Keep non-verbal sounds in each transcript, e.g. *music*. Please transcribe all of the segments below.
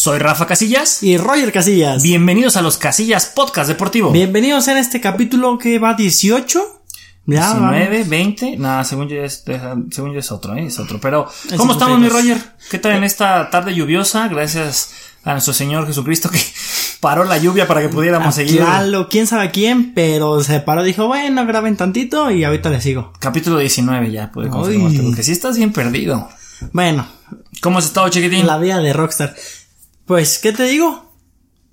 Soy Rafa Casillas. Y Roger Casillas. Bienvenidos a los Casillas Podcast Deportivo. Bienvenidos en este capítulo que va 18. Ya, 19, 20. Nada, según yo es, según yo es otro, ¿eh? Es otro. Pero, ¿cómo estamos, mi Roger? ¿Qué tal en esta tarde lluviosa? Gracias a nuestro Señor Jesucristo que *laughs* paró la lluvia para que pudiéramos ah, seguir. Claro, quién sabe quién, pero se paró, dijo, bueno, graben tantito y ahorita le sigo. Capítulo 19 ya, puede confirmarte, porque si estás bien perdido. Bueno. ¿Cómo has estado, chiquitín? La vida de Rockstar. Pues, ¿qué te digo?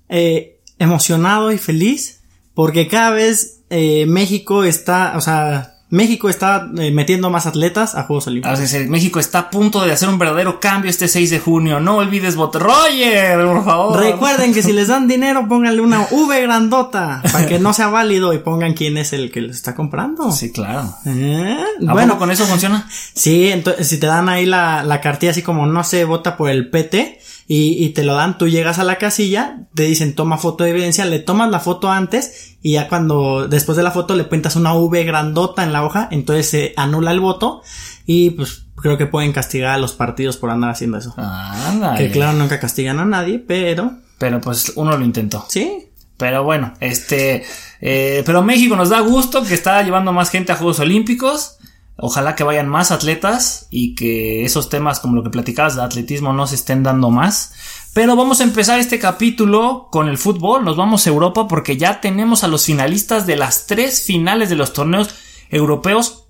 Eh, emocionado y feliz porque cada vez eh, México está, o sea, México está eh, metiendo más atletas a Juegos Olímpicos. Así es, México está a punto de hacer un verdadero cambio este 6 de junio. No olvides votar. Roger, por favor. Recuerden que si les dan dinero, pónganle una *laughs* V grandota para que no sea válido y pongan quién es el que les está comprando. Sí, claro. ¿Eh? bueno, con eso funciona? Sí, entonces si te dan ahí la, la cartilla así como no se vota por el PT y, y te lo dan, tú llegas a la casilla, te dicen toma foto de evidencia, le tomas la foto antes y ya cuando después de la foto le pintas una V grandota en la hoja, entonces se anula el voto y pues creo que pueden castigar a los partidos por andar haciendo eso. Que claro, nunca castigan a nadie, pero... Pero pues uno lo intentó. Sí. Pero bueno, este... Eh, pero México nos da gusto que está llevando más gente a Juegos Olímpicos. Ojalá que vayan más atletas y que esos temas como lo que platicabas de atletismo no se estén dando más. Pero vamos a empezar este capítulo con el fútbol. Nos vamos a Europa porque ya tenemos a los finalistas de las tres finales de los torneos europeos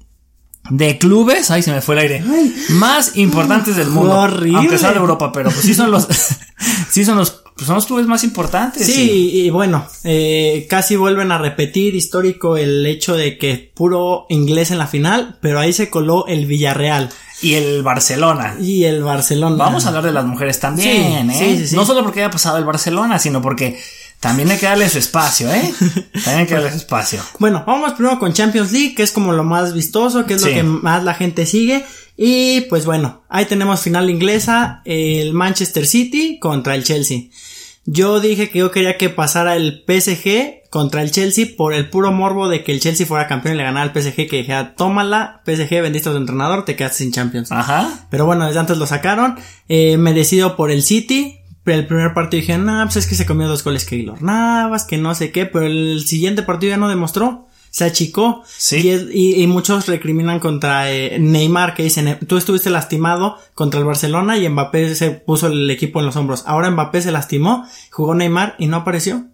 de clubes, ay se me fue el aire, más importantes del mundo. Aunque sea de Europa, pero pues sí son los, *laughs* sí son los pues son los clubes más importantes. Sí, y, bueno, eh, casi vuelven a repetir histórico el hecho de que puro inglés en la final, pero ahí se coló el Villarreal. Y el Barcelona. Y el Barcelona. Vamos a hablar de las mujeres también, ¿eh? no solo porque haya pasado el Barcelona, sino porque también hay que darle su espacio, ¿eh? *laughs* También hay que darle su espacio. Bueno, vamos primero con Champions League, que es como lo más vistoso, que es lo que más la gente sigue. Y pues bueno, ahí tenemos final inglesa, el Manchester City contra el Chelsea. Yo dije que yo quería que pasara el PSG contra el Chelsea por el puro morbo de que el Chelsea fuera campeón y le ganara al PSG que dijera, tómala, PSG, vendiste a tu entrenador, te quedaste sin Champions. Ajá. Pero bueno, desde antes lo sacaron. Eh, me decido por el City. Pero el primer partido dije, no, pues es que se comió dos goles que Navas, que no sé qué, pero el siguiente partido ya no demostró se achicó. Sí. Y, muchos recriminan contra eh, Neymar, que dicen, tú estuviste lastimado contra el Barcelona y Mbappé se puso el equipo en los hombros. Ahora Mbappé se lastimó, jugó Neymar y no apareció.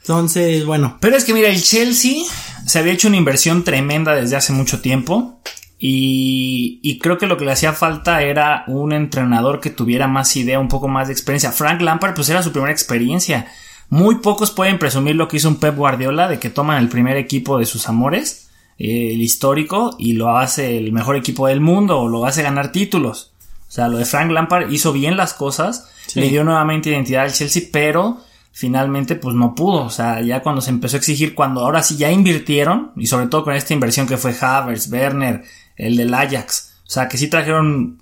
Entonces, bueno. Pero es que mira, el Chelsea se había hecho una inversión tremenda desde hace mucho tiempo. Y, y, creo que lo que le hacía falta era un entrenador que tuviera más idea, un poco más de experiencia. Frank Lampard, pues era su primera experiencia. Muy pocos pueden presumir lo que hizo un Pep Guardiola de que toman el primer equipo de sus amores, eh, el histórico, y lo hace el mejor equipo del mundo o lo hace ganar títulos. O sea, lo de Frank Lampard hizo bien las cosas, le dio nuevamente identidad al Chelsea, pero finalmente pues no pudo. O sea, ya cuando se empezó a exigir, cuando ahora sí ya invirtieron, y sobre todo con esta inversión que fue Havers, Werner, el del Ajax. O sea, que sí trajeron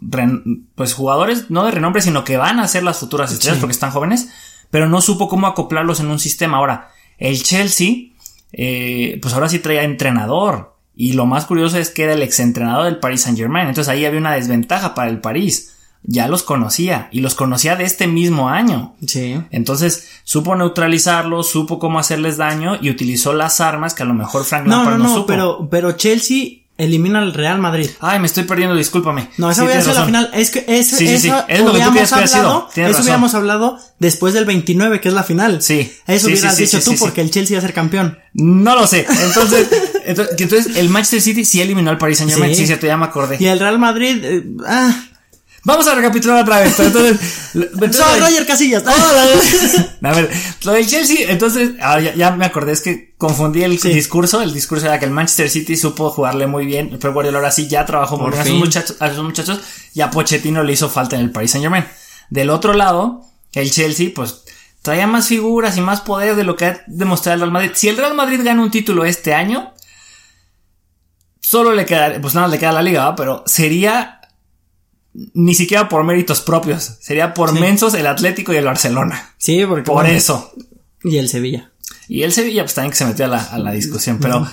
pues jugadores no de renombre, sino que van a ser las futuras estrellas porque están jóvenes pero no supo cómo acoplarlos en un sistema. Ahora, el Chelsea, eh, pues ahora sí traía entrenador. Y lo más curioso es que era el exentrenador del Paris Saint Germain. Entonces ahí había una desventaja para el París. Ya los conocía. Y los conocía de este mismo año. Sí. Entonces supo neutralizarlos, supo cómo hacerles daño y utilizó las armas que a lo mejor Frank no, Lampard no, no, no Pero, pero Chelsea elimina al Real Madrid. Ay, me estoy perdiendo, discúlpame. No, esa voy a ser la final. Es que eso, sí, sí, sí. Es lo que tú hablado, Eso hubiéramos hablado después del 29, que es la final. Sí. Eso hubieras dicho tú porque el Chelsea va a ser campeón. No lo sé. Entonces, *laughs* entonces, el Manchester City sí eliminó al Paris Saint Germain. Sí, cierto, ya me acordé. Y el Real Madrid, eh, ah, Vamos a recapitular otra vez. Entonces, *laughs* Soy Roger Casillas. *laughs* a ver, lo del Chelsea, entonces, ah, ya, me acordé, es que confundí el discurso. El discurso era que el Manchester City supo jugarle muy bien. Pero Guardiola ahora sí ya trabajó muy bien a sus, muchachos, a sus muchachos. Y a Pochettino le hizo falta en el Paris Saint Germain. Del otro lado, el Chelsea, pues, traía más figuras y más poder de lo que ha demostrado el Real Madrid. Si el Real Madrid gana un título este año, solo le queda, pues nada, le queda la liga, pero sería ni siquiera por méritos propios, sería por mensos el Atlético y el Barcelona. Sí, porque por eso. Y el Sevilla. Y el Sevilla pues también que se metió a la, discusión, pero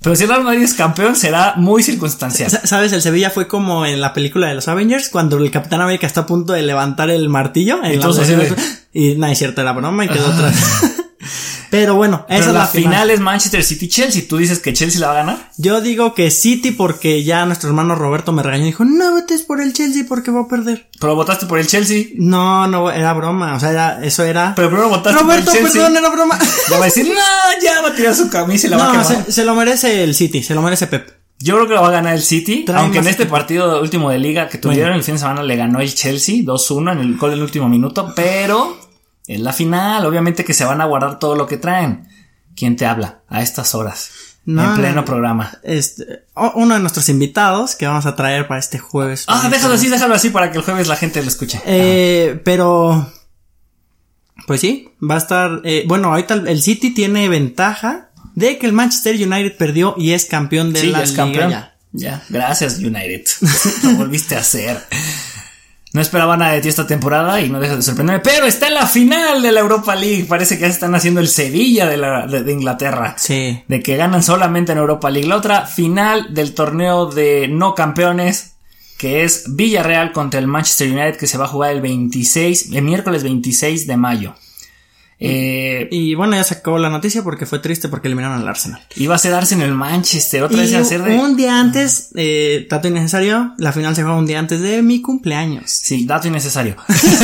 Pero si el Real Madrid es campeón, será muy circunstancial. ¿Sabes? El Sevilla fue como en la película de los Avengers, cuando el Capitán América está a punto de levantar el martillo. Entonces, y nada, *laughs* es cierto, era broma y quedó atrás. *laughs* Pero bueno, esa es la, final. es Manchester City-Chelsea. ¿Tú dices que Chelsea la va a ganar? Yo digo que City porque ya nuestro hermano Roberto me regañó y dijo, no votes por el Chelsea porque va a perder. ¿Pero votaste por el Chelsea? No, no, era broma. O sea, era, eso era... Pero primero votaste Roberto, por el Chelsea. perdón, era broma. *laughs* Ya va a decir, no, ya va a tirar su camisa y la va a quemar. Se, se lo merece el City, se lo merece Pep. Yo creo que lo va a ganar el City, aunque en este partido último de liga que tuvieron el fin de semana le ganó el Chelsea 2-1 en el gol del último minuto, pero es la final, obviamente que se van a guardar todo lo que traen. ¿Quién te habla a estas horas? en pleno programa. Este, uno de nuestros invitados que vamos a traer para este jueves. Ah, déjalo así, déjalo así para que el jueves la gente lo escuche. Eh, pero, pues sí, va a estar, eh, bueno, ahorita el City tiene ventaja de que el Manchester United perdió y es campeón de sí, la es campeón. Ya. ya, gracias United. *laughs* lo volviste a hacer. No esperaba nada de ti esta temporada y no deja de sorprenderme. Pero está en la final de la Europa League. Parece que ya están haciendo el Sevilla de, la, de, Inglaterra. Sí. De que ganan solamente en Europa League. La otra final del torneo de no campeones. Que es Villarreal contra el Manchester United. Que se va a jugar el 26, el miércoles 26 de mayo. Eh, y bueno, ya se acabó la noticia porque fue triste porque eliminaron al Arsenal. Iba a ser Arsenal Manchester, otra vez a ser de... Un día antes, eh, dato innecesario, la final se juega un día antes de mi cumpleaños. Sí, dato innecesario.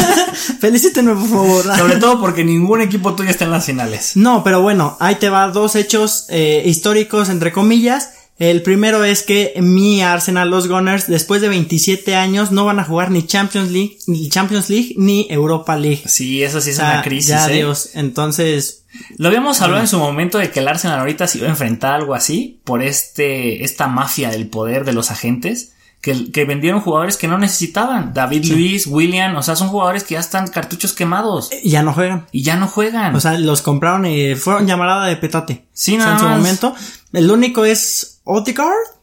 *laughs* Felicítenme, por favor. *laughs* Sobre todo porque ningún equipo tuyo está en las finales. No, pero bueno, ahí te va dos hechos eh, históricos, entre comillas. El primero es que mi Arsenal, los Gunners, después de 27 años no van a jugar ni Champions League, ni Champions League, ni Europa League. Sí, eso sí es una crisis. Ya, ¿eh? Dios. Entonces. Lo habíamos hablado en su momento de que el Arsenal ahorita se iba a enfrentar algo así por este, esta mafia del poder de los agentes. Que, que vendieron jugadores que no necesitaban. David Luis, William, o sea, son jugadores que ya están cartuchos quemados. Y ya no juegan. Y ya no juegan. O sea, los compraron y fueron llamada de petate. Sí, nada En su momento. El único es Odegaard,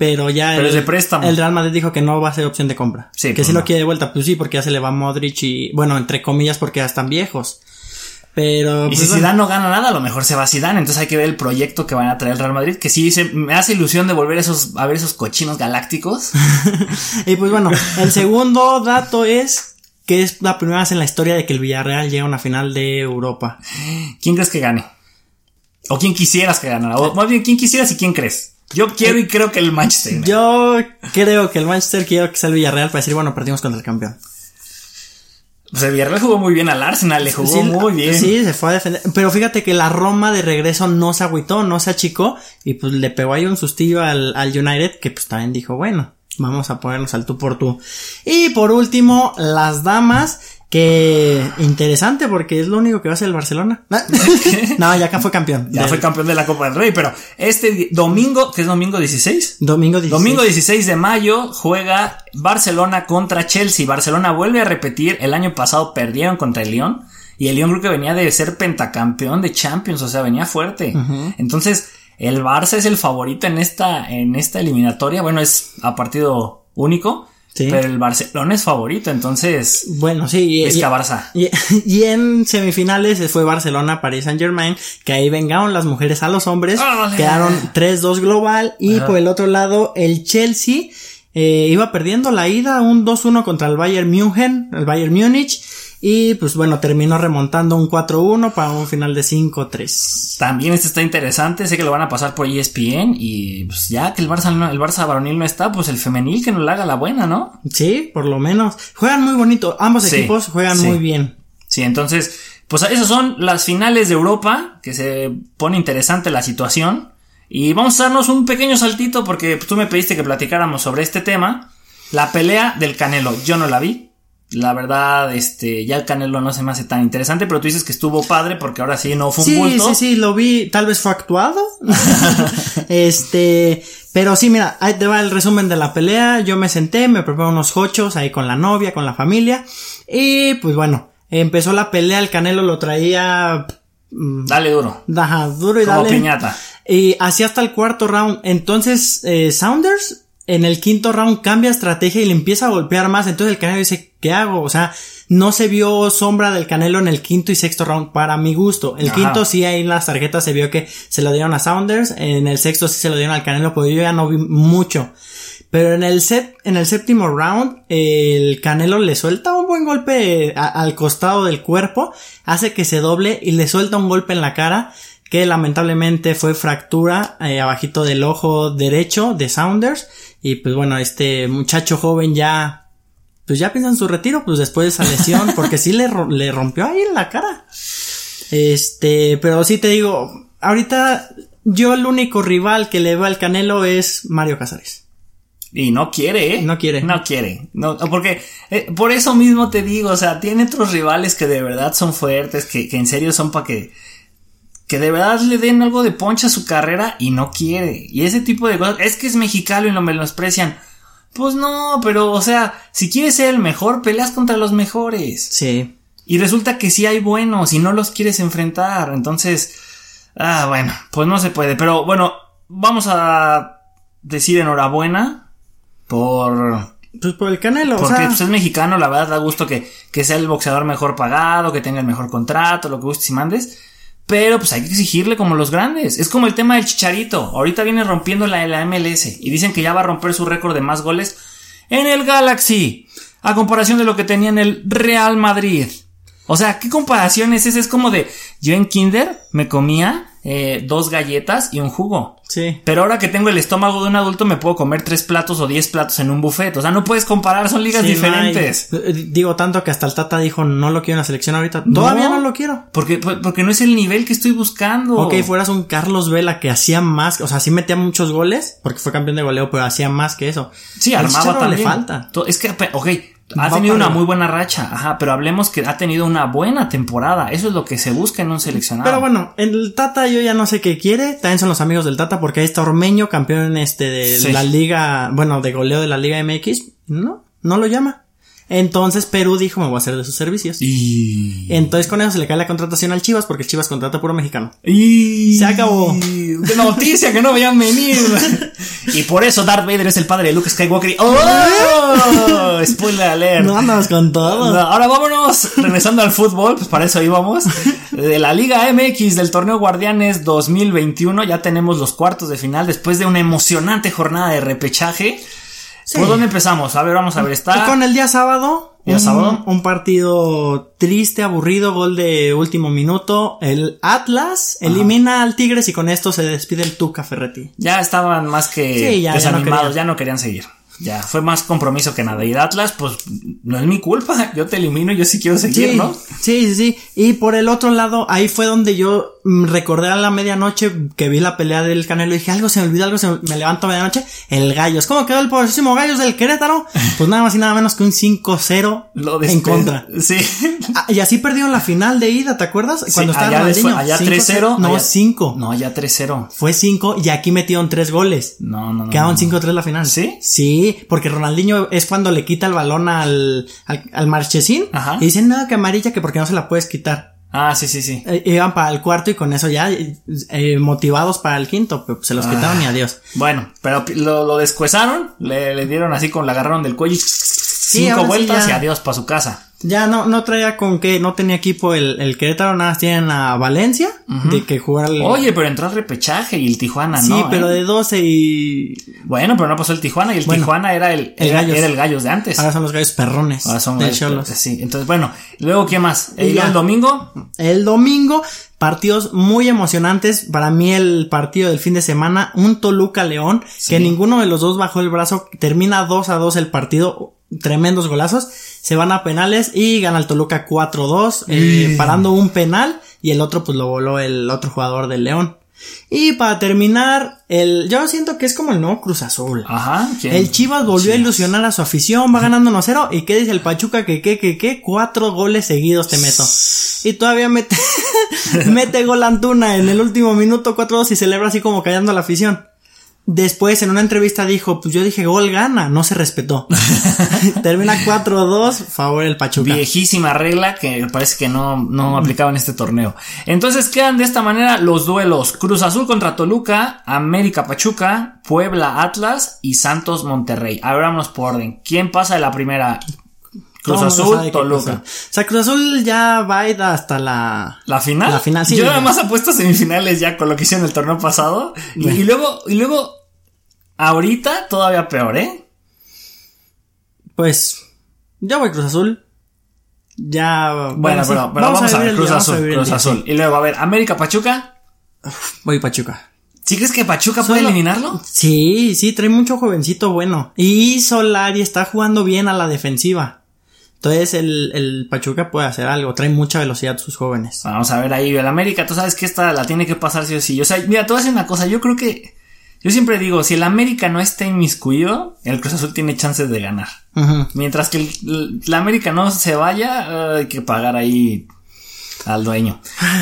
pero ya el, el Real Madrid dijo que no va a ser opción de compra. Sí, que pues si lo quiere de vuelta, pues sí, porque ya se le va Modric y, bueno, entre comillas, porque ya están viejos. Pero. Y pues si Zidane no gana nada, a lo mejor se va Zidane. Entonces hay que ver el proyecto que van a traer el Real Madrid. Que sí me hace ilusión de volver esos, a ver esos cochinos galácticos. *laughs* y pues bueno, el segundo dato es que es la primera vez en la historia de que el Villarreal llega a una final de Europa. ¿Quién crees que gane? O quién quisieras que ganara. O más bien, quién quisieras y quién crees. Yo quiero y creo que el Manchester. Yo creo que el Manchester quiero que sea el Villarreal para decir, bueno, perdimos contra el campeón. Pues el Villarreal jugó muy bien al Arsenal, le jugó muy bien. Sí, se fue a defender. Pero fíjate que la Roma de regreso no se agüitó, no se achicó. Y pues le pegó ahí un sustillo al, al United que pues también dijo, bueno, vamos a ponernos al tú por tú. Y por último, las damas que interesante porque es lo único que va a hacer el Barcelona. *laughs* no, ya acá fue campeón. Ya fue campeón de la Copa del Rey, pero este domingo, que es domingo 16? Domingo 16. Domingo 16 de mayo juega Barcelona contra Chelsea. Barcelona vuelve a repetir, el año pasado perdieron contra el Lyon y el Lyon creo que venía de ser pentacampeón de Champions, o sea, venía fuerte. Entonces, el Barça es el favorito en esta en esta eliminatoria, bueno, es a partido único. Pero el Barcelona es favorito, entonces. Bueno, sí. Es que Barça. *laughs* Y, en semifinales fue Barcelona, Paris Saint Germain, que ahí vengaron las mujeres a los hombres. Quedaron 3-2 global. Y por el otro lado, el Chelsea eh, iba perdiendo la ida, un 2-1 contra el Bayern München, el Bayern Múnich. Y pues bueno, terminó remontando un 4-1 para un final de 5-3. También este está interesante, sé que lo van a pasar por ESPN y pues ya que el Barça, el Barça varonil no está, pues el femenil que nos la haga la buena, ¿no? Sí, por lo menos. Juegan muy bonito, ambos equipos juegan muy bien. Sí, entonces, pues esas son las finales de Europa, que se pone interesante la situación. Y vamos a darnos un pequeño saltito porque tú me pediste que platicáramos sobre este tema. La pelea del Canelo, yo no la vi, la verdad, este, ya el Canelo no se me hace tan interesante, pero tú dices que estuvo padre porque ahora sí no fue un bulto. Sí, sí, sí, lo vi, tal vez fue actuado. *laughs* este, pero sí, mira, ahí te va el resumen de la pelea. Yo me senté, me preparé unos hochos ahí con la novia, con la familia. Y pues bueno, empezó la pelea, el Canelo lo traía. Mm, dale duro. Ajá, duro y Como piñata. Y así hasta el cuarto round. Entonces, eh, Saunders en el quinto round cambia estrategia y le empieza a golpear más. Entonces el canelo dice, ¿qué hago? O sea, no se vio sombra del Canelo en el quinto y sexto round para mi gusto. El Ajá. quinto sí ahí en las tarjetas se vio que se lo dieron a Saunders, en el sexto sí se lo dieron al Canelo, pero yo ya no vi mucho. Pero en el set, en el séptimo round, el Canelo le suelta un buen golpe a- al costado del cuerpo, hace que se doble y le suelta un golpe en la cara que lamentablemente fue fractura eh, abajito del ojo derecho de Saunders y pues bueno, este muchacho joven ya pues ya piensa en su retiro pues después de esa lesión *laughs* porque sí le, le rompió ahí en la cara. Este, pero sí te digo, ahorita yo el único rival que le veo al Canelo es Mario Casares. Y no quiere, ¿eh? No quiere. No quiere. No, porque eh, por eso mismo te digo, o sea, tiene otros rivales que de verdad son fuertes, que, que en serio son para que que de verdad le den algo de poncha a su carrera y no quiere. Y ese tipo de cosas, es que es mexicano y lo menosprecian. Pues no, pero o sea, si quieres ser el mejor, peleas contra los mejores. Sí. Y resulta que sí hay buenos y no los quieres enfrentar. Entonces, ah, bueno, pues no se puede. Pero bueno, vamos a decir enhorabuena por... Pues por el Canelo, Porque o sea, pues, es mexicano, la verdad da gusto que, que sea el boxeador mejor pagado, que tenga el mejor contrato, lo que gustes y mandes. Pero pues hay que exigirle como los grandes. Es como el tema del chicharito. Ahorita viene rompiendo la, la MLS y dicen que ya va a romper su récord de más goles en el Galaxy. A comparación de lo que tenía en el Real Madrid. O sea, ¿qué comparación es esa? Es como de yo en Kinder me comía eh, dos galletas y un jugo. sí. Pero ahora que tengo el estómago de un adulto me puedo comer tres platos o diez platos en un buffet. O sea, no puedes comparar, son ligas Sí, diferentes. eh, Digo tanto que hasta el Tata dijo no lo quiero en la selección ahorita. Todavía no, lo quiero. Porque, porque no es el nivel que estoy buscando. Ok, fueras un Carlos Vela que hacía más, o sea, sí metía muchos goles, porque fue campeón de goleo, pero hacía más que eso. Sí, Al armaba también. le falta. Es que, ok, ha Va tenido una arriba. muy buena racha, ajá, pero hablemos que ha tenido una buena temporada. Eso es lo que se busca en un seleccionado. Pero bueno, el Tata yo ya no sé qué quiere, también son los amigos del Tata, porque ahí está Ormeño, campeón este de Sí. la liga, bueno, de goleo de la liga MX, no, no lo llama. Entonces Perú dijo, me voy a hacer de sus servicios. Y... Entonces con eso se le cae la contratación al Chivas, porque Chivas contrata puro mexicano. Y... Se acabó. ¡Qué noticia que no veían venir! *laughs* y por eso Darth Vader es el padre de Luke Skywalker. y- ¡Oh! *laughs* Spoiler alert. No andas con todo. Ahora vámonos, regresando al fútbol, pues para eso íbamos. De la Liga MX del torneo Guardianes 2021, ya tenemos los cuartos de final después de una emocionante jornada de repechaje. Sí. ¿Por dónde empezamos? A ver, vamos a ver, está. con el día sábado. Día un, sábado. un partido triste, aburrido, gol de último minuto. El Atlas elimina al Tigres y con esto se despide el Tuca Ferretti. Ya estaban más que Sí, ya- ya no desanimados, ya no querían seguir. Ya, fue más compromiso que nada. Y de Atlas, pues no es mi culpa. *laughs* Yo te elimino, yo sí quiero seguir, Sí, ¿no? sí, sí, sí. Y por el otro lado, ahí fue donde yo recordé a la medianoche que vi la pelea del Canelo y dije, algo se me olvidó, algo se me, me levanto a medianoche. El Gallos. ¿Cómo quedó el poderosísimo Gallos del Querétaro? *laughs* Pues nada más y nada menos que un 5-0 Lo en contra. Sí. Ah, y así perdieron la final de ida, ¿te acuerdas? Cuando Sí, estaba Ronaldinho. allá 5-0. 3-0. No, allá- 5. No, ya 3-0. Fue 5 y aquí metieron 3 goles. No, no, no. Quedaron no. 5-3 la final. ¿Sí? Sí, porque Ronaldinho es cuando le quita el balón al, al, al Marchesín. Ajá. Y dicen, no, que amarilla, que porque no se la puedes quitar. Ah, sí, sí, sí. Eh, iban para el cuarto y con eso ya eh, eh, motivados para el quinto, pero se los Ah. quitaron y adiós. Bueno, pero lo, lo descuezaron, le, le dieron así con, la agarraron del cuello y cinco sí vueltas ya. y adiós para su casa. Ya no, no traía con qué, no tenía equipo el, el Querétaro, nada más tienen a Valencia, de que jugar. Oye, pero entró al repechaje y el Tijuana sí, no. pero ¿eh? de 12 y Bueno, pero no pasó el Tijuana y el Bueno, Tijuana era el, el era, era el Gallos de antes. ahora son los gallos perrones Ahora son del Gallos. Sí, entonces bueno, luego ¿qué más? Y ¿Y luego ya. el domingo? El domingo, partidos muy emocionantes. Para mí, el partido del fin de semana, un Toluca León, Sí. que ninguno de los dos bajó el brazo. Termina 2 a 2 el partido. Tremendos golazos. Se van a penales y gana el Toluca 4-2, eh, parando un penal. Y el otro, pues lo voló el otro jugador del León. Y para terminar, el, yo siento que es como el nuevo Cruz Azul. Ajá. ¿quién? El Chivas volvió a ilusionar a su afición, va ganando 1-0. ¿Y qué dice el Pachuca? Que qué, que qué, cuatro goles seguidos te meto. Y todavía mete, *laughs* mete gol Antuna en el último minuto 4-2 y celebra así como callando a la afición. Después en una entrevista dijo, pues yo dije gol gana, no se respetó. *laughs* Termina 4-2, favor el Pachuca. Viejísima regla que parece que no, no aplicaba en este torneo. Entonces quedan de esta manera los duelos. Cruz Azul contra Toluca, América Pachuca, Puebla Atlas y Santos Monterrey. Ahora vámonos por orden. ¿Quién pasa de la primera? Cruz Azul, Toluca. O sea, Cruz Azul ya va a ir hasta la... ¿La final? La final, sí. Yo nada más apuesto semifinales ya con lo que hicieron el torneo pasado. Y, y luego, y luego, ahorita todavía peor, ¿eh? Pues, yo voy Cruz Azul. Ya... Bueno, sí, pero, pero vamos, a ver, el Cruz Azul, Cruz día, Azul. Y luego, a ver, América Pachuca. Voy Pachuca. ¿Sí crees que Pachuca puede Solo- eliminarlo? Sí, sí, trae mucho jovencito bueno. Y Solari está jugando bien a la defensiva. Entonces el, el Pachuca puede hacer algo. Trae mucha velocidad sus jóvenes. Vamos a ver ahí, el América, tú sabes que esta la tiene que pasar sí o sí. O sea, mira, a decir una cosa, yo creo que, yo siempre digo, si el América no está inmiscuido, el Cruz Azul tiene chances de ganar. Ujú. Mientras que el, el América no se vaya, hay que pagar ahí al dueño.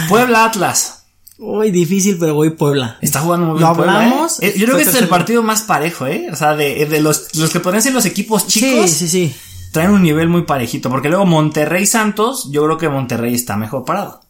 Puebla Atlas. Uy, difícil, pero voy Puebla. Está jugando muy bien. Lo Puebla, hablamos, ¿eh? Eh, Yo creo que este es el partido más parejo, ¿eh? O sea, de, de los, los que podrían ser los equipos chicos, Sí, sí, sí. Traen un nivel muy parejito. Porque luego Monterrey Santos, yo creo que Monterrey está mejor parado.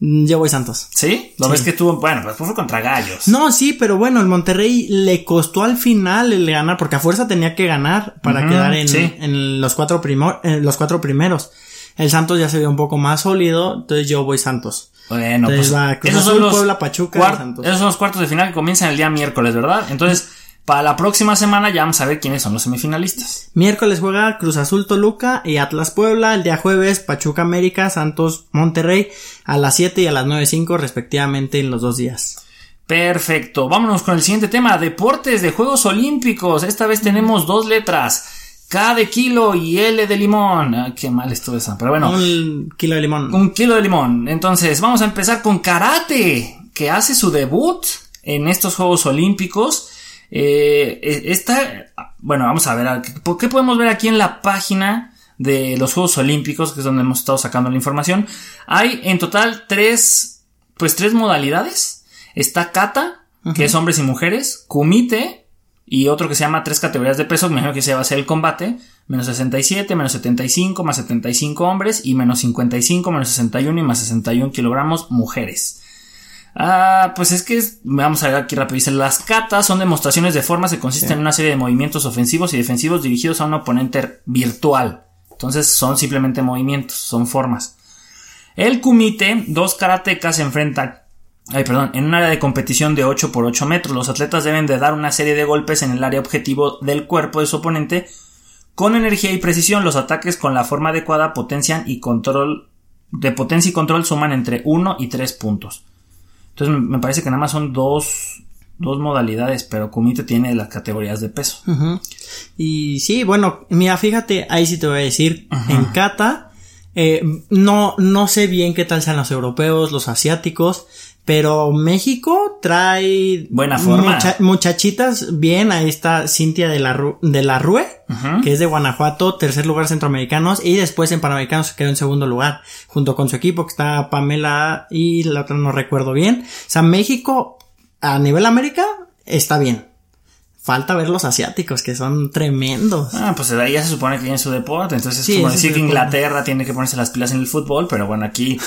Mm, Yo voy Santos. ¿Sí? Lo Sí. ves que tuvo, bueno, pues fue contra Gallos. No, sí, pero bueno, el Monterrey le costó al final el ganar, porque a fuerza tenía que ganar para quedar en, sí. en los, cuatro primo- en los cuatro primeros. El Santos ya se vio un poco más sólido, entonces yo voy Santos. Bueno, Entonces pues va Cruz esos son los Puebla, Pachuca Santos. esos son los cuartos de final que comienzan el día miércoles, ¿verdad? Entonces, para la próxima semana ya vamos a ver quiénes son los semifinalistas. Miércoles juega Cruz Azul Toluca y Atlas Puebla. El día jueves Pachuca América, Santos Monterrey a las 7 y a las 9.05 respectivamente en los dos días. Perfecto, vámonos con el siguiente tema, deportes de Juegos Olímpicos. Esta vez tenemos dos letras, K de kilo y L de limón. Ah, qué mal estuvo esa, pero bueno. Un kilo de limón. Un kilo de limón. Entonces, vamos a empezar con karate, que hace su debut en estos Juegos Olímpicos. Eh, eh, esta, bueno, vamos a ver, a- ¿por qué podemos ver aquí en la página de los Juegos Olímpicos, que es donde hemos estado sacando la información? Hay en total tres, pues tres modalidades. Está kata, que es hombres y mujeres, kumite, y otro que se llama tres categorías de peso, me imagino que se va a ser el combate, menos 67, menos 75, más 75 hombres, y menos 55, menos 61 y más 61 kilogramos mujeres. Ah, pues es que es- vamos a ver aquí rápido. Dice, las katas son demostraciones de formas que consisten en una serie de movimientos ofensivos y defensivos dirigidos a un oponente virtual. Entonces son simplemente movimientos, son formas. El kumite, dos karatecas se enfrentan Ay, perdón, en un área de competición de 8 por 8 metros, los atletas deben de dar una serie de golpes en el área objetivo del cuerpo de su oponente con energía y precisión. Los ataques con la forma adecuada potencian y control de potencia y control suman entre 1 y 3 puntos. Entonces me- parece que nada más son dos, dos modalidades, pero Kumite tiene las categorías de peso. Y sí, bueno, mira, fíjate, ahí sí te voy a decir, en kata, eh, no, no sé bien qué tal sean los europeos, los asiáticos, pero México trae Buena forma. muchachitas bien, ahí está Cintia de la, Ru- de la Rue, que es de Guanajuato, tercer lugar centroamericanos, y después en Panamericanos se quedó en segundo lugar, junto con su equipo, que está Pamela y la otra no recuerdo bien. O sea, México, a nivel América, está bien. Falta ver los asiáticos, que son tremendos. Ah, pues ahí ya se supone que tiene su deporte, entonces Sí, es como decir que. Inglaterra tiene que ponerse las pilas en el fútbol, pero bueno, aquí,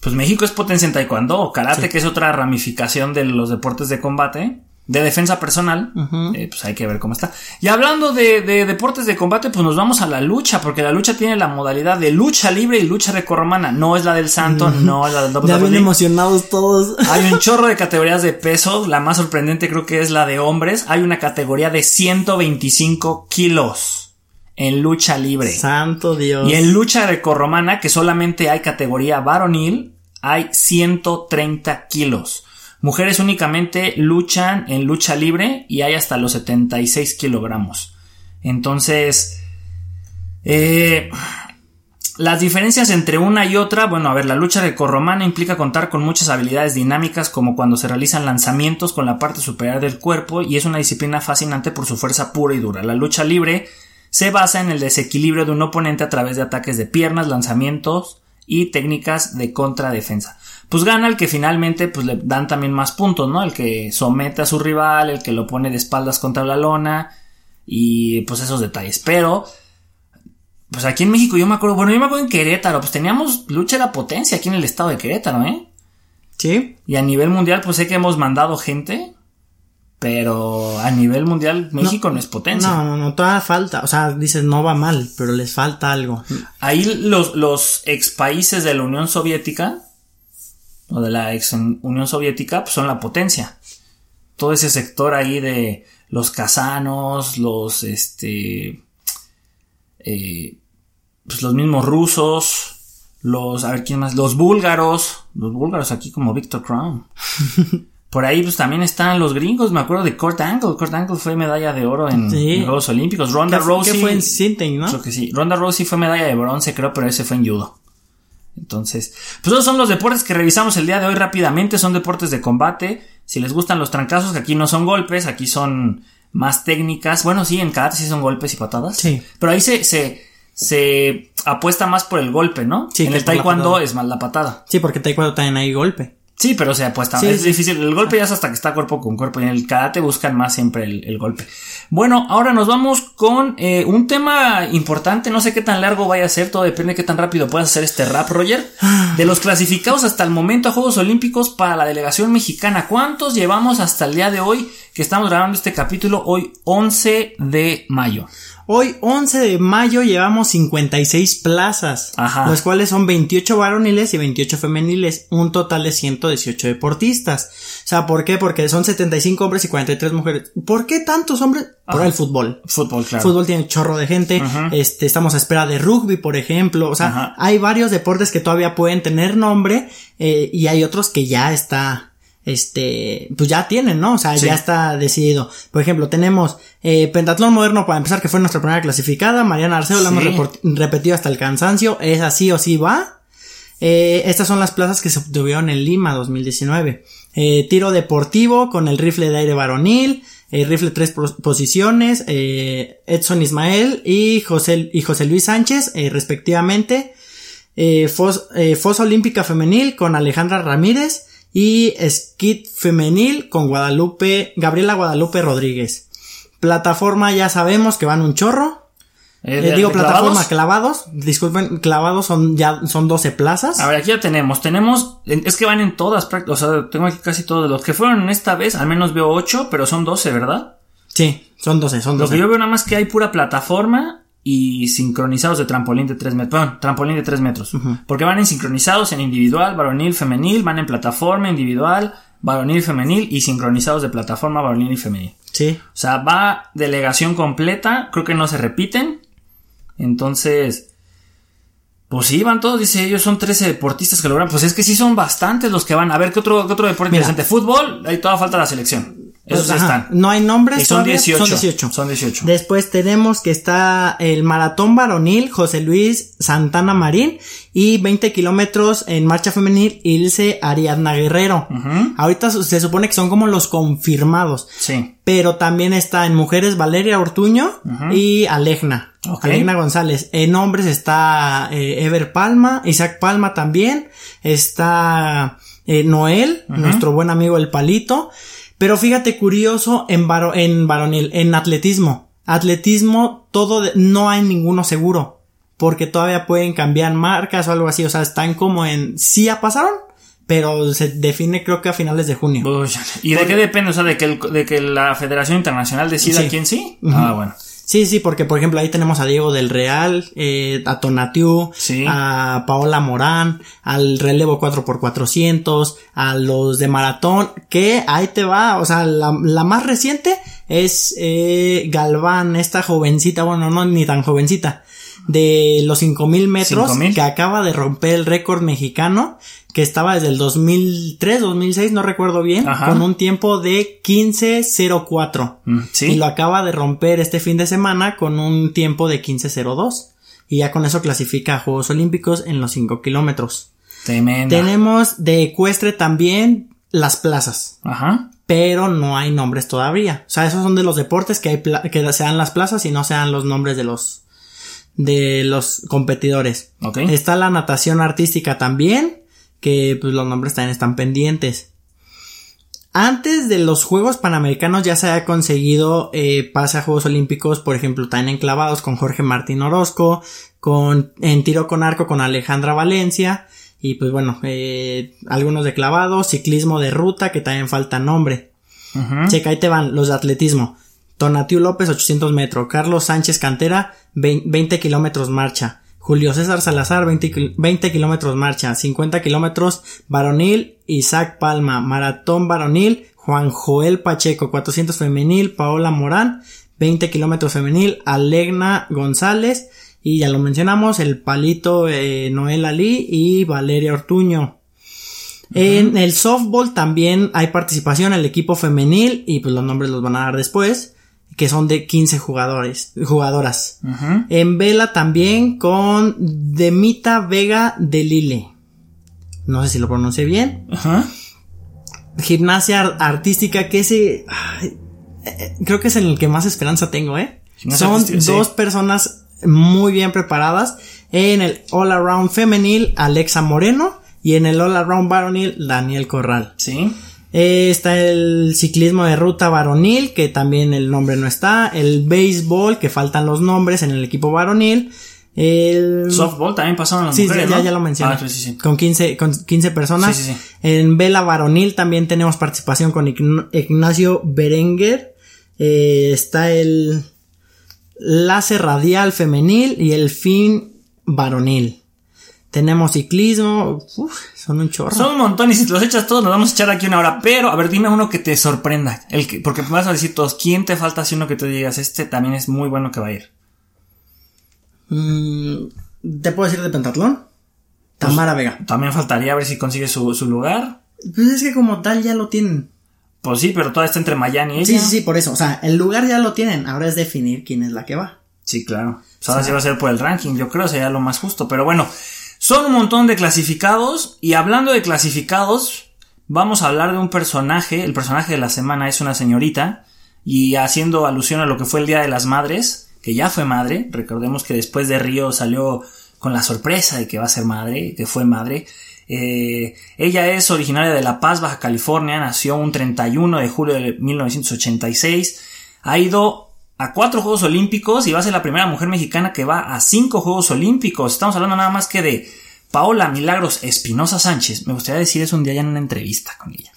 pues México es potencia en taekwondo, karate, que es otra ramificación de los deportes de combate, de defensa personal, eh, pues hay que ver cómo está. Y hablando de, de deportes de combate, pues nos vamos a la lucha, porque la lucha tiene la modalidad de lucha libre y lucha recorromana, no es la del santo, no es la del Ya bien WWE. emocionados todos. Hay un *laughs* chorro de categorías de peso. La más sorprendente creo que es la de hombres. Hay una categoría de 125 kilos en lucha libre. Santo Dios. Y en lucha grecorromana, que solamente hay categoría varonil, hay 130 kilos. Mujeres únicamente luchan en lucha libre y hay hasta los 76 kilogramos. Entonces, eh, las diferencias entre una y otra, bueno, a ver, la lucha grecorromana implica contar con muchas habilidades dinámicas como cuando se realizan lanzamientos con la parte superior del cuerpo y es una disciplina fascinante por su fuerza pura y dura. La lucha libre se basa en el desequilibrio de un oponente a través de ataques de piernas, lanzamientos y técnicas de contradefensa. Pues gana el que finalmente pues le dan también más puntos, ¿no? El que somete a su rival, el que lo pone de espaldas contra la lona y pues esos detalles. Pero pues aquí en México yo me acuerdo, bueno, yo me acuerdo en Querétaro, pues teníamos lucha de la potencia aquí en el estado de Querétaro, ¿eh? Sí. Y a nivel mundial, pues sé que hemos mandado gente. Pero a nivel mundial, México no, es potencia. No, no, no, todavía falta. O sea, dices, no va mal, pero les falta algo. Ahí los, los ex países de la Unión Soviética, o de la ex Unión Soviética, pues son la potencia. Todo ese sector ahí de los kazanos, los, este, eh, pues los mismos rusos, los, a ver quién más, los búlgaros, los búlgaros aquí como Victor Crown. *laughs* Por ahí pues también están los gringos, me acuerdo de Kurt Angle, Kurt Angle fue medalla de oro en, los Juegos Olímpicos, Ronda Rousey. Que fue en Sinting, ¿no? Creo que sí, Ronda Rousey fue medalla de bronce, creo, pero ese fue en judo. Entonces, pues esos son los deportes que revisamos el día de hoy rápidamente, son deportes de combate. Si les gustan los trancazos, que aquí no son golpes, aquí son más técnicas. Bueno, sí, en karate sí son golpes y patadas. Sí. Pero ahí se, se, se apuesta más por el golpe, ¿no? Sí, en el taekwondo es más la patada. Sí, porque taekwondo también hay golpe. Sí, pero se apuesta. Sí, es sí. difícil. El golpe ya es hasta que está cuerpo con cuerpo. Y en el karate buscan más siempre el, el golpe. Bueno, ahora nos vamos con eh, un tema importante. No sé qué tan largo vaya a ser. Todo depende de qué tan rápido puedas hacer este rap, Roger. De los clasificados hasta el momento a Juegos Olímpicos para la delegación mexicana. ¿Cuántos llevamos hasta el día de hoy que estamos grabando este capítulo? Hoy 11 de mayo. Hoy, 11 de mayo, llevamos 56 plazas, Ajá. los cuales son 28 varoniles y 28 femeniles, un total de 118 deportistas. O sea, ¿por qué? Porque son 75 hombres y 43 mujeres. ¿Por qué tantos hombres? Por Ajá. el fútbol. Fútbol, claro. Fútbol tiene un chorro de gente. Ajá. Este, estamos a espera de rugby, por ejemplo. O sea, hay varios deportes que todavía pueden tener nombre eh, y hay otros que ya está, este, pues ya tienen, ¿no? O sea, Sí. ya está decidido. Por ejemplo, tenemos eh, pentatlón moderno para empezar, que fue nuestra primera clasificada. Mariana Arceo la Sí. hemos report- repetido hasta el cansancio. Es así o sí va. Eh, estas son las plazas que se obtuvieron en Lima 2019. Eh, tiro deportivo con el rifle de aire varonil, eh, rifle tres pos- posiciones, eh, Edson Ismael y José, y José Luis Sánchez, respectivamente. Fos- fosa olímpica femenil con Alejandra Ramírez y skit femenil con Guadalupe, Gabriela Guadalupe Rodríguez. Plataforma ya sabemos que van un chorro. Eh, Eh, digo plataforma clavados. clavados. Disculpen, clavados son ya son 12 plazas. A ver, aquí ya tenemos. Tenemos, es que van en todas, o sea, tengo aquí casi todos. Los que fueron esta vez, al menos veo 8, pero son 12, ¿verdad? Sí, son 12, son Lo 12. que yo veo nada más que hay pura plataforma y sincronizados de trampolín de 3 metros. Perdón, trampolín de 3 metros. Porque van en sincronizados en individual, varonil, femenil, van en plataforma individual, varonil, femenil y sincronizados de plataforma, varonil y femenil. Sí. O sea, va delegación completa, creo que no se repiten. Entonces, pues sí, van todos, dice ellos, son 13 deportistas que logran. Pues es que sí son bastantes los que van. A ver, ¿qué otro, qué otro deporte Mira. interesante? Fútbol, ahí toda falta la selección. Esos Pues, ajá, están. No hay nombres. Y son todavía, 18. Son 18. Son 18. Después tenemos que está el maratón varonil José Luis Santana Marín y 20 kilómetros en marcha femenil Ilse Ariadna Guerrero. Ahorita se supone que son como los confirmados. Sí. Pero también está en mujeres Valeria Ortuño y Alegna. Ok. Alegna González. En hombres está eh, Ever Palma, Isaac Palma también. Está eh, Noel, nuestro buen amigo el Palito. Pero fíjate curioso en, varo- en varonil, en atletismo. Atletismo, todo, de- no hay ninguno seguro. Porque todavía pueden cambiar marcas o algo así. O sea, están como en, sí ya pasaron, pero se define creo que a finales de junio. Uy, ¿Y de qué depende? O sea, de que, el- de que la Federación Internacional decida Sí. quién sí. Ah, bueno. Sí, sí, porque por ejemplo ahí tenemos a Diego del Real, eh, a Tonatiu, Sí. a Paola Morán, al relevo 4x400, a los de maratón, que ahí te va, o sea, la, la más reciente es eh, Galván, esta jovencita, bueno, no ni tan jovencita, de los 5000 metros, 5000. que acaba de romper el récord mexicano, que estaba desde el 2003, 2006, no recuerdo bien, Ajá. con un tiempo de 15.04. Mm, Y lo acaba de romper este fin de semana con un tiempo de 15.02. Y ya con eso clasifica a Juegos Olímpicos en los 5 kilómetros. Tremenda. Tenemos de ecuestre también las plazas. Ajá. Pero no hay nombres todavía. O sea, esos son de los deportes que hay que sean las plazas y no sean los nombres de los de los competidores. Ok. Está la natación artística también, que pues los nombres también están pendientes. Antes de los Juegos Panamericanos ya se ha conseguido eh, pase a Juegos Olímpicos, por ejemplo, también en clavados con Jorge Martín Orozco, con, en tiro con arco con Alejandra Valencia, y pues bueno, eh, algunos de clavados, ciclismo de ruta, que también falta nombre. Checa, ahí te van los de atletismo. Tonatiu López, 800 metros. Carlos Sánchez Cantera, 20 kilómetros marcha. Julio César Salazar, 20, 20 kilómetros marcha. 50 kilómetros varonil. Isaac Palma, maratón varonil. Juan Joel Pacheco, 400 femenil. Paola Morán, 20 kilómetros femenil. Alegna González. Y ya lo mencionamos, el palito eh, Noel Ali y Valeria Ortuño. En el softball también hay participación el equipo femenil y pues los nombres los van a dar después que son de 15 jugadores, jugadoras. En vela también con Demita Vega de Lille. No sé si lo pronuncié bien. Gimnasia artística que ese eh, creo que es en el que más esperanza tengo, ¿eh? son dos personas muy bien preparadas en el All Around femenil Alexa Moreno y en el All Around varonil Daniel Corral. Sí. Eh, está el ciclismo de ruta varonil, que también el nombre no está. El béisbol, que faltan los nombres en el equipo varonil. El... Softball también pasaron las sí, mujeres, ya, ya lo mencioné. Ah, sí, sí, con 15, con 15 personas. En vela varonil también tenemos participación con Ignacio Berenguer. Eh, está el láser radial femenil y el fin varonil. Tenemos ciclismo, uf, son un chorro. Son un montón y si los echas todos nos vamos a echar aquí una hora. Pero, a ver, dime uno que te sorprenda. El que, porque vas a decir todos, ¿quién te falta si uno que te digas, este también es muy bueno que va a ir? Mm, ¿Te puedo decir de pentatlón? Pues, Tamara Vega. También faltaría a ver si consigue su, lugar. Pues es que como tal ya lo tienen. Pues sí, pero todo está entre Miami y ella. Sí, sí, sí, por eso. O sea, el lugar ya lo tienen. Ahora es definir quién es la que va. Sí, claro. Pues ahora sí va a ser por el ranking. Yo creo sería lo más justo. Pero bueno, son un montón de clasificados y hablando de clasificados, vamos a hablar de un personaje. El personaje de la semana es una señorita y haciendo alusión a lo que fue el Día de las Madres, que ya fue madre. Recordemos que después de Río salió con la sorpresa de que va a ser madre, que fue madre. Eh, ella es originaria de La Paz, Baja California, nació un 31 de julio de 1986. Ha ido a cuatro Juegos Olímpicos y va a ser la primera mujer mexicana que va a cinco Juegos Olímpicos. Estamos hablando nada más que de Paola Milagros Espinosa Sánchez. Me gustaría decir eso un día ya en una entrevista con ella.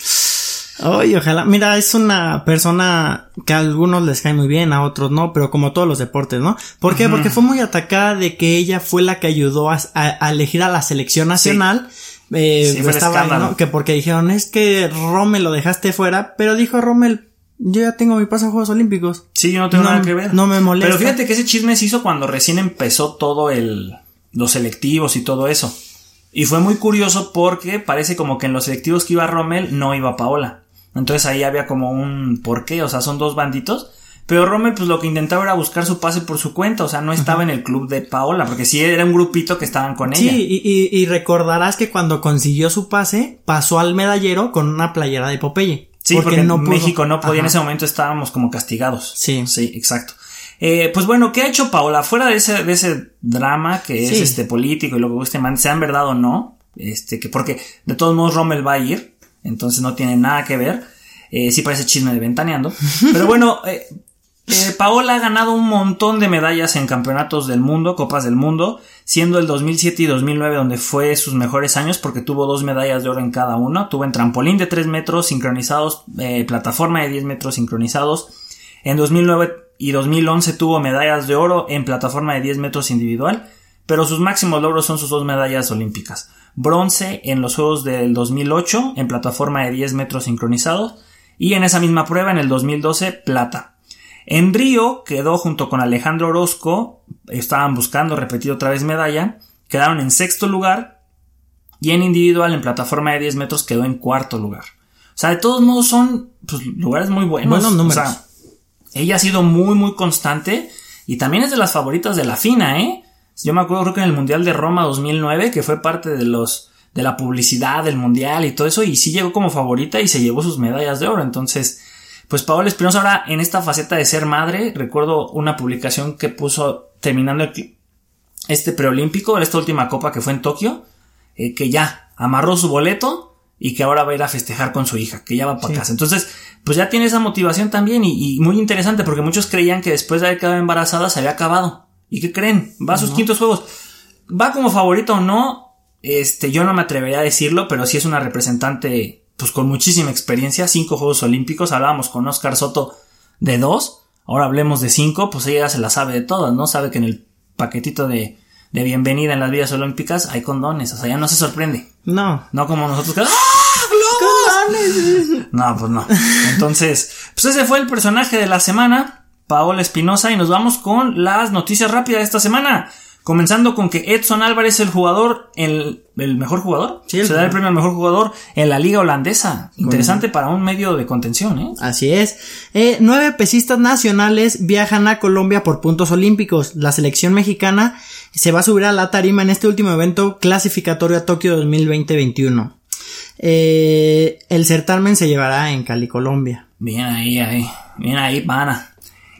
Ay, ojalá. Mira, es una persona que a algunos les cae muy bien, a otros no, pero como todos los deportes, ¿no? ¿Por qué? Porque fue muy atacada de que ella fue la que ayudó a, elegir a la selección nacional. Eh, estaba, Que porque dijeron, es que Rommel lo dejaste fuera, pero dijo Rommel, yo ya tengo mi paso a Juegos Olímpicos. Sí, yo no tengo nada que ver. No me molesta. Pero fíjate que ese chisme se hizo cuando recién empezó todo el, los selectivos y todo eso. Y fue muy curioso porque parece como que en los selectivos que iba Rommel no iba Paola. Entonces ahí había como un ¿por qué? O sea, son dos banditos. Pero Rommel pues lo que intentaba era buscar su pase por su cuenta, o sea, no estaba en el club de Paola, porque sí era un grupito que estaban con ella. Sí, y, y recordarás que cuando consiguió su pase, pasó al medallero con una playera de Popeye. Sí, porque, no México no podía, en ese momento estábamos como castigados. Sí. Sí, exacto. Eh, pues bueno, ¿qué ha hecho Paola? Fuera de ese, de ese drama que es este político y lo que guste, sean verdad o no, este, que porque de todos modos Rommel va a ir, entonces no tiene nada que ver. Eh, sí parece chisme de ventaneando. *laughs* Pero bueno, eh, eh, Paola ha ganado un montón de medallas en campeonatos del mundo, copas del mundo, siendo el 2007 y 2009 donde fue sus mejores años porque tuvo dos medallas de oro en cada uno. Tuvo en trampolín de 3 metros sincronizados, eh, plataforma de 10 metros sincronizados. En 2009 y 2011 tuvo medallas de oro en plataforma de 10 metros individual, pero sus máximos logros son sus dos medallas olímpicas. Bronce en los Juegos del 2008 en plataforma de 10 metros sincronizados y en esa misma prueba en el 2012 plata. En Río quedó junto con Alejandro Orozco, estaban buscando repetir otra vez medalla, quedaron en sexto lugar y en individual en plataforma de 10 metros quedó en cuarto lugar. O sea, de todos modos son pues, lugares muy buenos. Buenos números. O sea, ella ha sido muy, muy constante y también es de las favoritas de la FINA, ¿eh? Yo me acuerdo creo que en el Mundial de Roma 2009, que fue parte de los de la publicidad del Mundial y todo eso, y sí llegó como favorita y se llevó sus medallas de oro. Entonces, pues Paola Espinosa ahora en esta faceta de ser madre, recuerdo una publicación que puso terminando este preolímpico, esta última copa que fue en Tokio, eh, que ya amarró su boleto y que ahora va a ir a festejar con su hija, que ya va para casa. Entonces, pues ya tiene esa motivación también y, muy interesante porque muchos creían que después de haber quedado embarazada se había acabado. ¿Y qué creen? Va a sus quintos juegos. ¿Va como favorito o no? Este, yo no me atrevería a decirlo, pero sí es una representante pues con muchísima experiencia, cinco Juegos Olímpicos, hablábamos con Oscar Soto de dos, ahora hablemos de cinco, pues ella se la sabe de todas, ¿no? Sabe que en el paquetito de, de bienvenida en las vías olímpicas hay condones, o sea, ya no se sorprende. No. No como nosotros que... ¡Ah, globos! No, pues no. Entonces, pues ese fue el personaje de la semana, Paola Espinosa, y nos vamos con las noticias rápidas de esta semana. Comenzando con que Edson Álvarez es el jugador, el, el mejor jugador. Sí, el se da el premio al mejor jugador en la liga holandesa. Interesante para un medio de contención, ¿eh? Así es. Eh, nueve pesistas nacionales viajan a Colombia por puntos olímpicos. La selección mexicana se va a subir a la tarima en este último evento clasificatorio a Tokio 2020-21. Eh, el certamen se llevará en Cali, Colombia. Bien ahí, ahí. Bien ahí, pana.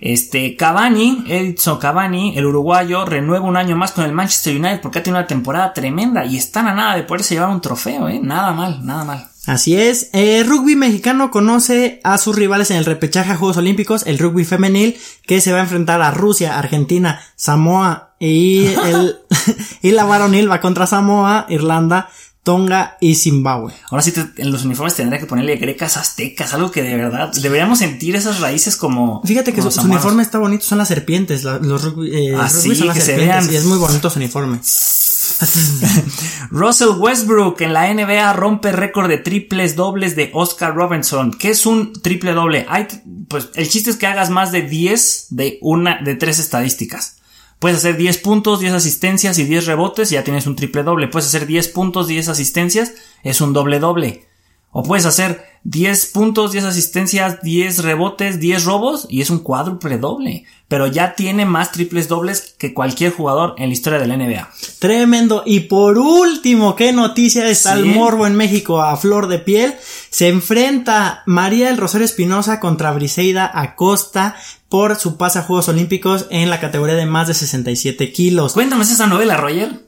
Este, Cavani, Edson Cavani, el uruguayo, renueva un año más con el Manchester United porque ha tenido una temporada tremenda y están a nada de poderse llevar un trofeo, ¿eh? Nada mal, nada mal. Así es. Eh, rugby mexicano conoce a sus rivales en el repechaje a Juegos Olímpicos, el rugby femenil, que se va a enfrentar a Rusia, Argentina, Samoa y el *laughs* y la varonil va contra Samoa, Irlanda, Tonga y Zimbabue. Ahora sí, te- en los uniformes tendría que ponerle grecas aztecas, algo que de verdad deberíamos sentir esas raíces como. Fíjate que como su, uniforme está bonito, son las serpientes, la- los rugby, eh, Ah, sí, son las que se serpientes vean. y es muy bonito su uniforme. *laughs* Russell Westbrook en la NBA rompe récord de triples dobles de Oscar Robinson. ¿Qué es un triple doble? Hay, pues el chiste es que hagas más de 10 de una, de tres estadísticas. Puedes hacer 10 puntos, 10 asistencias y 10 rebotes y ya tienes un triple doble. Puedes hacer 10 puntos, 10 asistencias, es un doble doble. O puedes hacer 10 puntos, 10 asistencias, 10 rebotes, 10 robos y es un cuádruple doble. Pero ya tiene más triples dobles que cualquier jugador en la historia de la NBA. Tremendo. Y por último, qué noticia está el Sí. morbo en México a flor de piel. Se enfrenta María del Rosario Espinosa contra Briseida Acosta por su pase a Juegos Olímpicos en la categoría de más de 67 kilos. Cuéntame esa novela, Roger.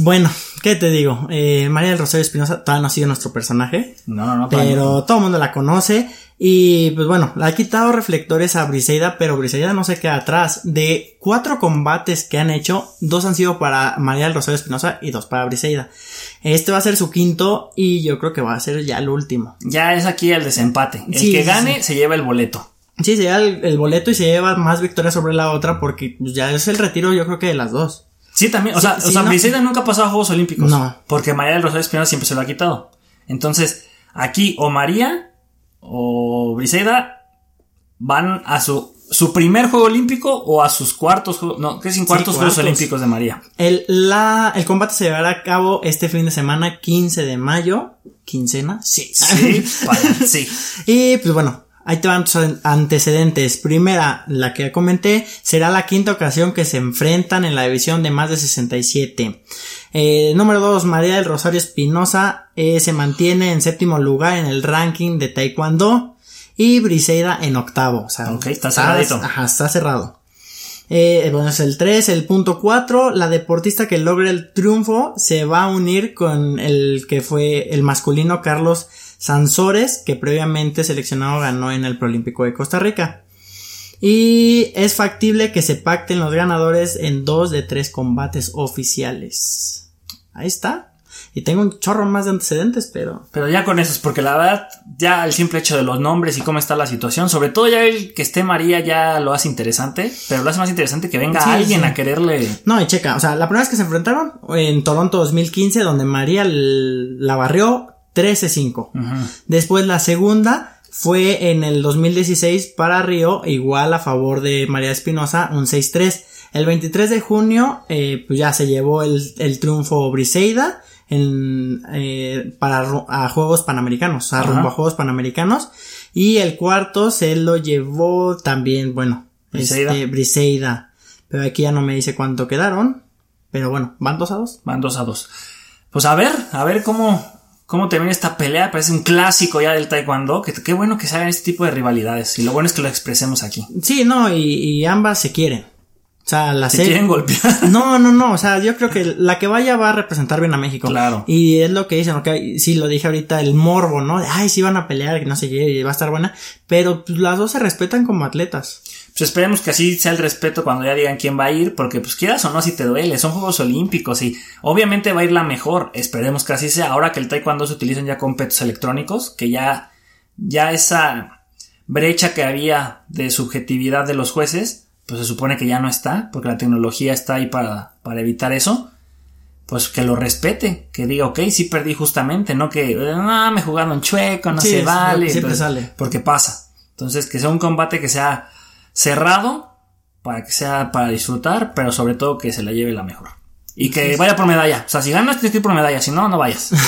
Bueno, ¿qué te digo? Eh, María del Rosario Espinosa todavía no sigue nuestro personaje. No, no, no. Pero todo el mundo la conoce. Y pues bueno, le ha quitado reflectores a Briseida, pero Briseida no se queda atrás. De cuatro combates que han hecho, dos han sido para María del Rosario Espinosa y dos para Briseida. Este va a ser su quinto y yo creo que va a ser ya el último. Ya es aquí el desempate. El Sí, que gane sí. se lleva el boleto. Sí, se lleva el, el boleto y se lleva más victorias sobre la otra porque pues, ya es el retiro yo creo que de las dos. Sí, también. O Sí, sea, sí, o sea no. Briseida nunca ha pasado a Juegos Olímpicos. No. Porque María del Rosario Espinosa siempre se lo ha quitado. Entonces, aquí o María o Briseida van a su, su primer Juego Olímpico o a sus cuartos Juegos. No, ¿qué es sin cuartos Juegos cuartos. Olímpicos de María? El, la, el combate se llevará a cabo este fin de semana, 15 de mayo. ¿Quincena? Sí. Sí, *laughs* para, sí. Y pues bueno, ahí te van tus an- antecedentes. Primera, la que ya comenté, será la quinta ocasión que se enfrentan en la división de más de 67. Eh, número 2, María del Rosario Espinosa eh, se mantiene en séptimo lugar en el ranking de Taekwondo. Y Briseida en octavo. O sea, Ok, está cerradito. Ajá, está cerrado. Eh, bueno, es el 3, el punto 4, la deportista que logre el triunfo se va a unir con el que fue el masculino Carlos Sansores, que previamente seleccionado ganó en el Proolímpico de Costa Rica. Y es factible que se pacten los ganadores en dos de tres combates oficiales. Ahí está. Y tengo un chorro más de antecedentes, pero... Pero ya con eso es porque la verdad, ya el simple hecho de los nombres y cómo está la situación, sobre todo ya el que esté María ya lo hace interesante, pero lo hace más interesante que venga Sí, alguien sí. a quererle. No, y checa, o sea, la primera vez que se enfrentaron en Toronto 2015, donde María la barrió 13-5. Después la segunda fue en el 2016 para Río, igual a favor de María Espinosa, un 6-3. El 23 de junio, eh, pues ya se llevó el, el triunfo Briseida en, eh, para a Juegos Panamericanos, Ajá. rumbo a Juegos Panamericanos. Y el cuarto se lo llevó también, bueno, Briseida. este, Briseida. Pero aquí ya no me dice cuánto quedaron. Pero bueno, van dos a dos. Van dos a dos. Pues a ver, a ver cómo, cómo termina esta pelea. Parece un clásico ya del Taekwondo. Que, qué bueno que se hagan este tipo de rivalidades. Y lo bueno es que lo expresemos aquí. Sí, no, y, y ambas se quieren. O sea, la Se serie- quieren golpear. *laughs* No, no, no, o sea, yo creo que la que vaya va a representar bien a México. Claro. Y es lo que dicen, ok, sí lo dije ahorita, el morbo, ¿no? De, Ay, sí van a pelear, que no sé qué, y va a estar buena. Pero pues, las dos se respetan como atletas. Pues esperemos que así sea el respeto cuando ya digan quién va a ir, porque pues quieras o no si te duele, son Juegos Olímpicos y obviamente va a ir la mejor, esperemos que así sea, ahora que el taekwondo se utilizan ya con petos electrónicos, que ya, ya esa brecha que había de subjetividad de los jueces, pues se supone que ya no está, porque la tecnología está ahí para, para evitar eso, pues que lo respete, que diga, ok, sí perdí justamente, no que, ah, me jugaron chueco, no Sí, se vale, siempre entonces, sale. porque pasa. Entonces, que sea un combate que sea cerrado, para que sea para disfrutar, pero sobre todo que se la lleve la mejor. Y que vaya por medalla. O sea, si ganas, tienes que ir por medalla, si no, no vayas. *laughs*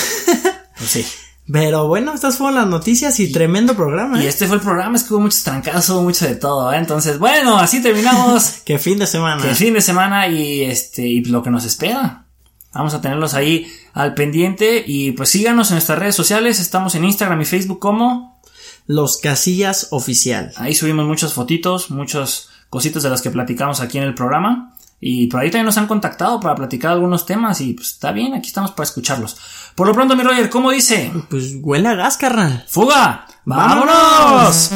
Pues sí. Pero bueno, estas fueron las noticias y, tremendo programa. Y ¿eh? este fue el programa, es que hubo muchos trancazos, hubo mucho de todo, ¿eh? Entonces, bueno, así terminamos. *laughs* Qué fin de semana. el fin de semana y este y lo que nos espera. Vamos a tenerlos ahí al pendiente y pues síganos en nuestras redes sociales, estamos en Instagram y Facebook como Los Casillas Oficial. ahí subimos muchas fotitos, muchas cositas de las que platicamos aquí en el programa y por ahí también nos han contactado para platicar algunos temas y pues está bien, aquí estamos para escucharlos. Por lo pronto, mi Roger, ¿cómo dice? Pues huele a gas, carnal. ¡Fuga! ¡Vámonos!